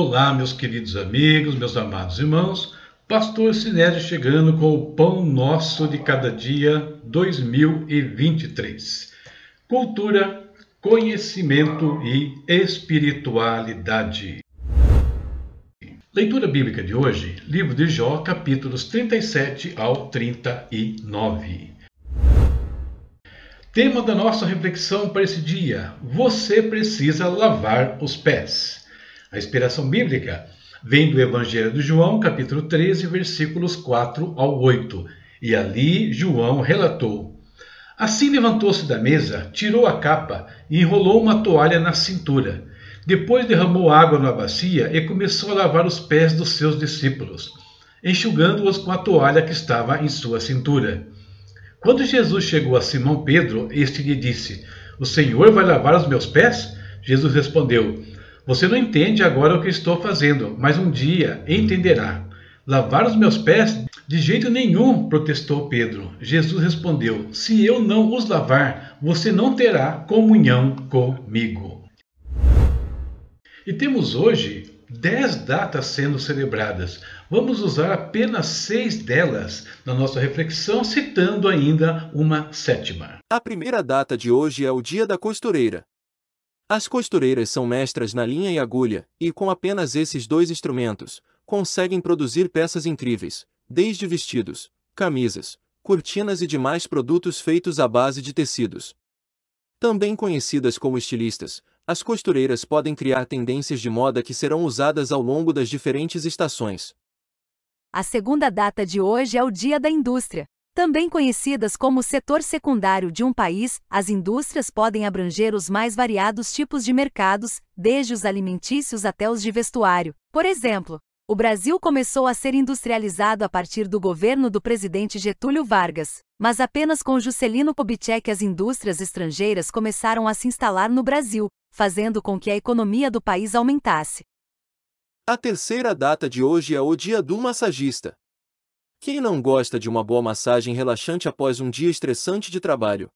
Olá, meus queridos amigos, meus amados irmãos. Pastor Sinésio chegando com o Pão Nosso de Cada Dia 2023. Cultura, conhecimento e espiritualidade. Leitura bíblica de hoje, livro de Jó, capítulos 37 ao 39. Tema da nossa reflexão para esse dia: Você precisa lavar os pés. A inspiração bíblica vem do Evangelho de João, capítulo 13, versículos 4 ao 8. E ali João relatou: Assim levantou-se da mesa, tirou a capa e enrolou uma toalha na cintura. Depois derramou água na bacia e começou a lavar os pés dos seus discípulos, enxugando-os com a toalha que estava em sua cintura. Quando Jesus chegou a Simão Pedro, este lhe disse: O Senhor vai lavar os meus pés? Jesus respondeu: você não entende agora o que estou fazendo, mas um dia entenderá. Lavar os meus pés? De jeito nenhum, protestou Pedro. Jesus respondeu: Se eu não os lavar, você não terá comunhão comigo. E temos hoje dez datas sendo celebradas. Vamos usar apenas seis delas na nossa reflexão, citando ainda uma sétima. A primeira data de hoje é o Dia da Costureira. As costureiras são mestras na linha e agulha, e com apenas esses dois instrumentos, conseguem produzir peças incríveis, desde vestidos, camisas, cortinas e demais produtos feitos à base de tecidos. Também conhecidas como estilistas, as costureiras podem criar tendências de moda que serão usadas ao longo das diferentes estações. A segunda data de hoje é o Dia da Indústria. Também conhecidas como setor secundário de um país, as indústrias podem abranger os mais variados tipos de mercados, desde os alimentícios até os de vestuário. Por exemplo, o Brasil começou a ser industrializado a partir do governo do presidente Getúlio Vargas, mas apenas com Juscelino Kubitschek as indústrias estrangeiras começaram a se instalar no Brasil, fazendo com que a economia do país aumentasse. A terceira data de hoje é o Dia do Massagista. Quem não gosta de uma boa massagem relaxante após um dia estressante de trabalho?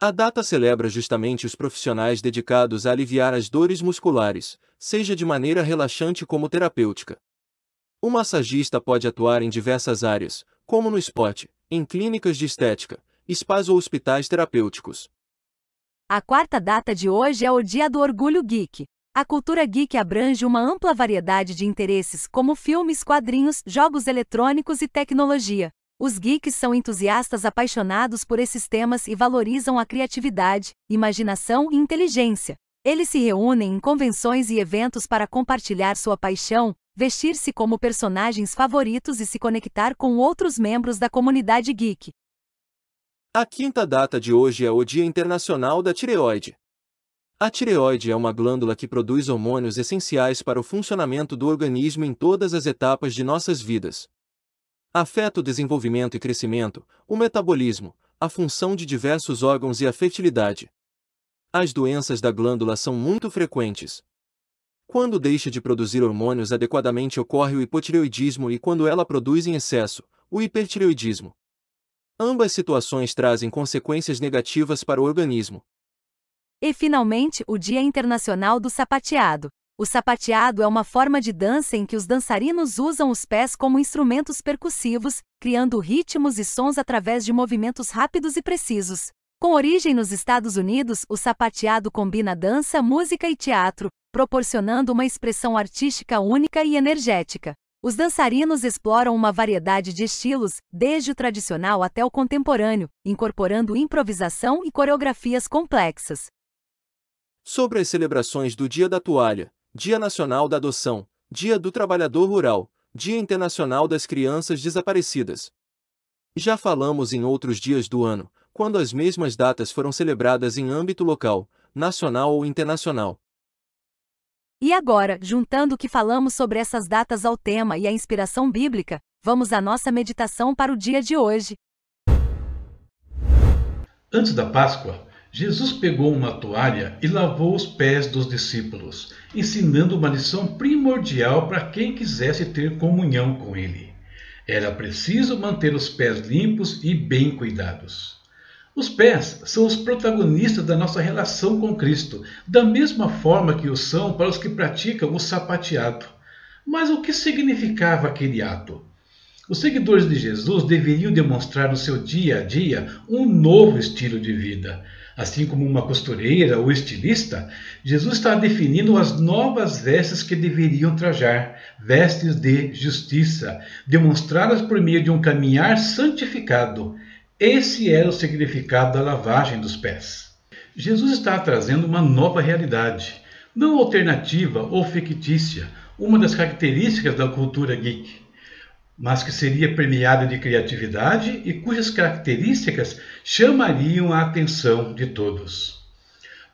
A data celebra justamente os profissionais dedicados a aliviar as dores musculares, seja de maneira relaxante como terapêutica. O massagista pode atuar em diversas áreas, como no esporte, em clínicas de estética, spas ou hospitais terapêuticos. A quarta data de hoje é o Dia do Orgulho Geek. A cultura geek abrange uma ampla variedade de interesses, como filmes, quadrinhos, jogos eletrônicos e tecnologia. Os geeks são entusiastas apaixonados por esses temas e valorizam a criatividade, imaginação e inteligência. Eles se reúnem em convenções e eventos para compartilhar sua paixão, vestir-se como personagens favoritos e se conectar com outros membros da comunidade geek. A quinta data de hoje é o Dia Internacional da Tireoide. A tireoide é uma glândula que produz hormônios essenciais para o funcionamento do organismo em todas as etapas de nossas vidas. Afeta o desenvolvimento e crescimento, o metabolismo, a função de diversos órgãos e a fertilidade. As doenças da glândula são muito frequentes. Quando deixa de produzir hormônios adequadamente ocorre o hipotireoidismo e quando ela produz em excesso, o hipertireoidismo. Ambas situações trazem consequências negativas para o organismo. E finalmente, o Dia Internacional do Sapateado. O sapateado é uma forma de dança em que os dançarinos usam os pés como instrumentos percussivos, criando ritmos e sons através de movimentos rápidos e precisos. Com origem nos Estados Unidos, o sapateado combina dança, música e teatro, proporcionando uma expressão artística única e energética. Os dançarinos exploram uma variedade de estilos, desde o tradicional até o contemporâneo, incorporando improvisação e coreografias complexas. Sobre as celebrações do Dia da Toalha, Dia Nacional da Adoção, Dia do Trabalhador Rural, Dia Internacional das Crianças Desaparecidas. Já falamos em outros dias do ano, quando as mesmas datas foram celebradas em âmbito local, nacional ou internacional. E agora, juntando o que falamos sobre essas datas ao tema e a inspiração bíblica, vamos à nossa meditação para o dia de hoje. Antes da Páscoa, Jesus pegou uma toalha e lavou os pés dos discípulos, ensinando uma lição primordial para quem quisesse ter comunhão com ele. Era preciso manter os pés limpos e bem cuidados. Os pés são os protagonistas da nossa relação com Cristo, da mesma forma que o são para os que praticam o sapateado. Mas o que significava aquele ato? Os seguidores de Jesus deveriam demonstrar no seu dia a dia um novo estilo de vida. Assim como uma costureira ou estilista, Jesus está definindo as novas vestes que deveriam trajar, vestes de justiça, demonstradas por meio de um caminhar santificado. Esse era o significado da lavagem dos pés. Jesus está trazendo uma nova realidade, não alternativa ou fictícia, uma das características da cultura geek mas que seria premiada de criatividade e cujas características chamariam a atenção de todos.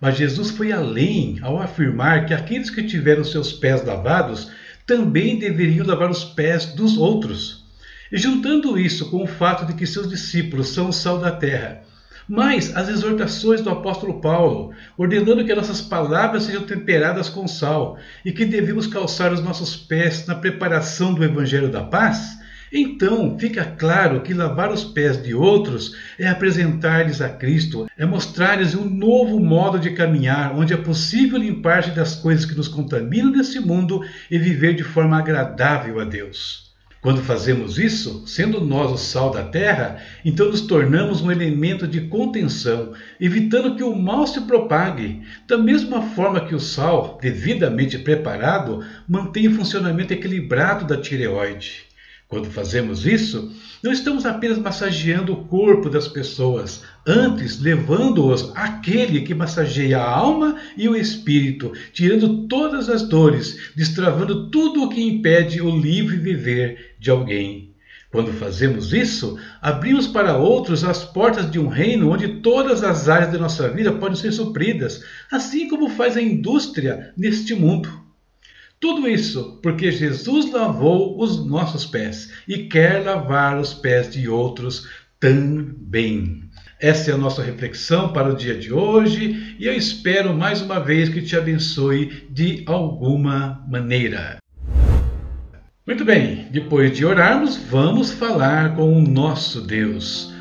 Mas Jesus foi além ao afirmar que aqueles que tiveram seus pés lavados também deveriam lavar os pés dos outros. E juntando isso com o fato de que seus discípulos são o sal da terra mas as exortações do apóstolo Paulo, ordenando que nossas palavras sejam temperadas com sal e que devemos calçar os nossos pés na preparação do evangelho da paz, então fica claro que lavar os pés de outros é apresentar-lhes a Cristo, é mostrar-lhes um novo modo de caminhar, onde é possível limpar-se das coisas que nos contaminam nesse mundo e viver de forma agradável a Deus. Quando fazemos isso, sendo nós o sal da terra, então nos tornamos um elemento de contenção, evitando que o mal se propague, da mesma forma que o sal, devidamente preparado, mantém o funcionamento equilibrado da tireoide. Quando fazemos isso, não estamos apenas massageando o corpo das pessoas, antes levando-os àquele que massageia a alma e o espírito, tirando todas as dores, destravando tudo o que impede o livre viver de alguém. Quando fazemos isso, abrimos para outros as portas de um reino onde todas as áreas da nossa vida podem ser supridas, assim como faz a indústria neste mundo. Tudo isso porque Jesus lavou os nossos pés e quer lavar os pés de outros também. Essa é a nossa reflexão para o dia de hoje e eu espero mais uma vez que te abençoe de alguma maneira. Muito bem, depois de orarmos, vamos falar com o nosso Deus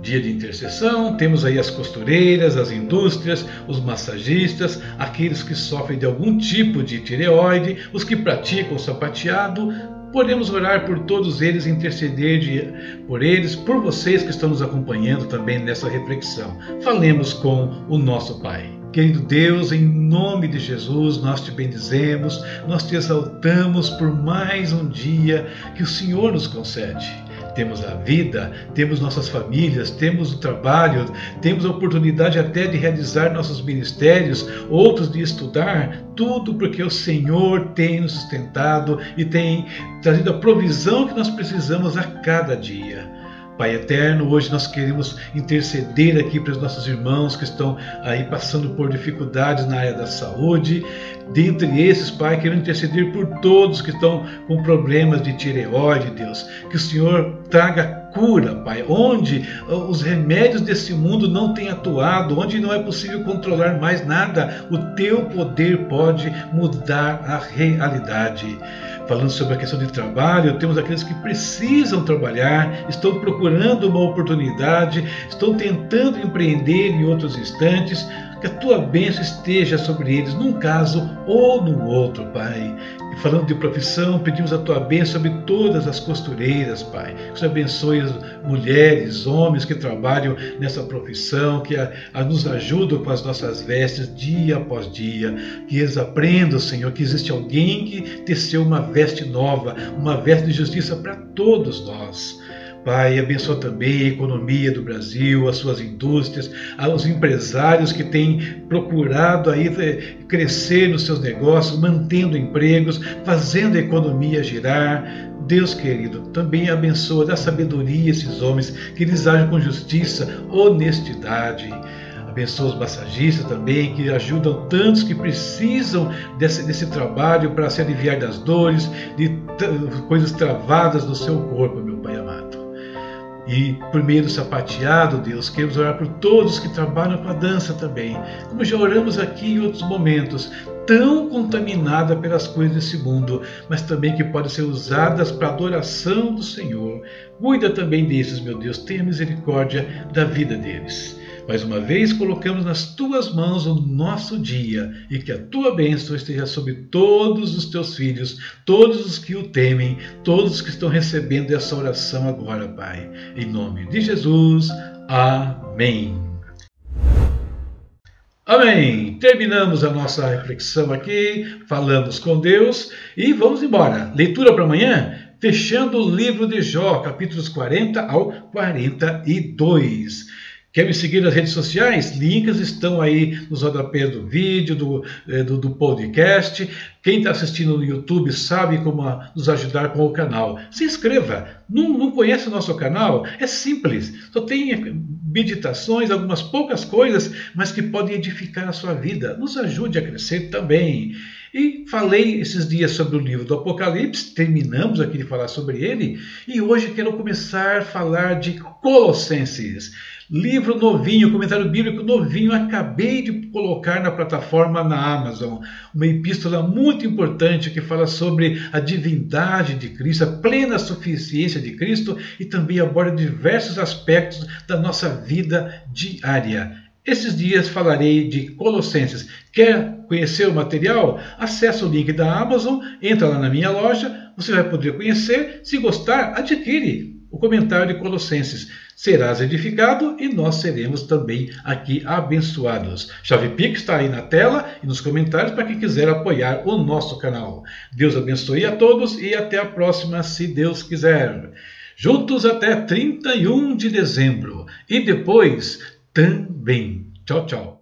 dia de intercessão, temos aí as costureiras, as indústrias, os massagistas, aqueles que sofrem de algum tipo de tireoide, os que praticam o sapateado. Podemos orar por todos eles, interceder de, por eles, por vocês que estão nos acompanhando também nessa reflexão. Falemos com o nosso Pai. Querido Deus, em nome de Jesus, nós te bendizemos, nós te exaltamos por mais um dia que o Senhor nos concede temos a vida, temos nossas famílias, temos o trabalho, temos a oportunidade até de realizar nossos ministérios, outros de estudar, tudo porque o Senhor tem nos sustentado e tem trazido a provisão que nós precisamos a cada dia. Pai eterno, hoje nós queremos interceder aqui para os nossos irmãos que estão aí passando por dificuldades na área da saúde. Dentre esses, Pai, queremos interceder por todos que estão com problemas de tireoide, Deus. Que o Senhor traga cura, Pai, onde os remédios desse mundo não têm atuado, onde não é possível controlar mais nada, o teu poder pode mudar a realidade. Falando sobre a questão de trabalho, temos aqueles que precisam trabalhar, estão procurando uma oportunidade, estão tentando empreender em outros instantes, que a tua bênção esteja sobre eles, num caso ou no outro, Pai. E falando de profissão, pedimos a tua bênção sobre todas as costureiras, Pai. Que você abençoe as mulheres, homens que trabalham nessa profissão, que a, a nos ajudam com as nossas vestes dia após dia. Que eles aprendam, Senhor, que existe alguém que teceu uma veste nova, uma veste de justiça para todos nós. Pai, abençoa também a economia do Brasil, as suas indústrias, os empresários que têm procurado aí eh, crescer nos seus negócios, mantendo empregos, fazendo a economia girar. Deus querido, também abençoa, dá sabedoria a esses homens, que eles agem com justiça, honestidade. Abençoa os massagistas também, que ajudam tantos que precisam desse, desse trabalho para se aliviar das dores, de coisas travadas no seu corpo, meu Pai amado. E do sapateado, Deus, queremos orar por todos que trabalham com a dança também, como já oramos aqui em outros momentos, tão contaminada pelas coisas desse mundo, mas também que podem ser usadas para a adoração do Senhor. Cuida também desses, meu Deus, tenha misericórdia da vida deles. Mais uma vez, colocamos nas tuas mãos o nosso dia e que a tua bênção esteja sobre todos os teus filhos, todos os que o temem, todos os que estão recebendo essa oração agora, Pai. Em nome de Jesus, amém. Amém. Terminamos a nossa reflexão aqui, falamos com Deus e vamos embora. Leitura para amanhã, fechando o livro de Jó, capítulos 40 ao 42. Quer me seguir nas redes sociais? Links estão aí nos rodapés do vídeo, do, eh, do, do podcast. Quem está assistindo no YouTube sabe como nos ajudar com o canal. Se inscreva. Não, não conhece o nosso canal? É simples. Só tem meditações, algumas poucas coisas, mas que podem edificar a sua vida. Nos ajude a crescer também. E falei esses dias sobre o livro do Apocalipse, terminamos aqui de falar sobre ele, e hoje quero começar a falar de Colossenses. Livro novinho, comentário bíblico novinho, acabei de colocar na plataforma na Amazon. Uma epístola muito importante que fala sobre a divindade de Cristo, a plena suficiência de Cristo e também aborda diversos aspectos da nossa vida diária. Esses dias falarei de Colossenses. Quer conhecer o material? Acesse o link da Amazon, entra lá na minha loja, você vai poder conhecer. Se gostar, adquire o comentário de Colossenses. Serás edificado e nós seremos também aqui abençoados. Chave Pix está aí na tela e nos comentários para quem quiser apoiar o nosso canal. Deus abençoe a todos e até a próxima, se Deus quiser. Juntos até 31 de dezembro e depois também. Tchau, tchau.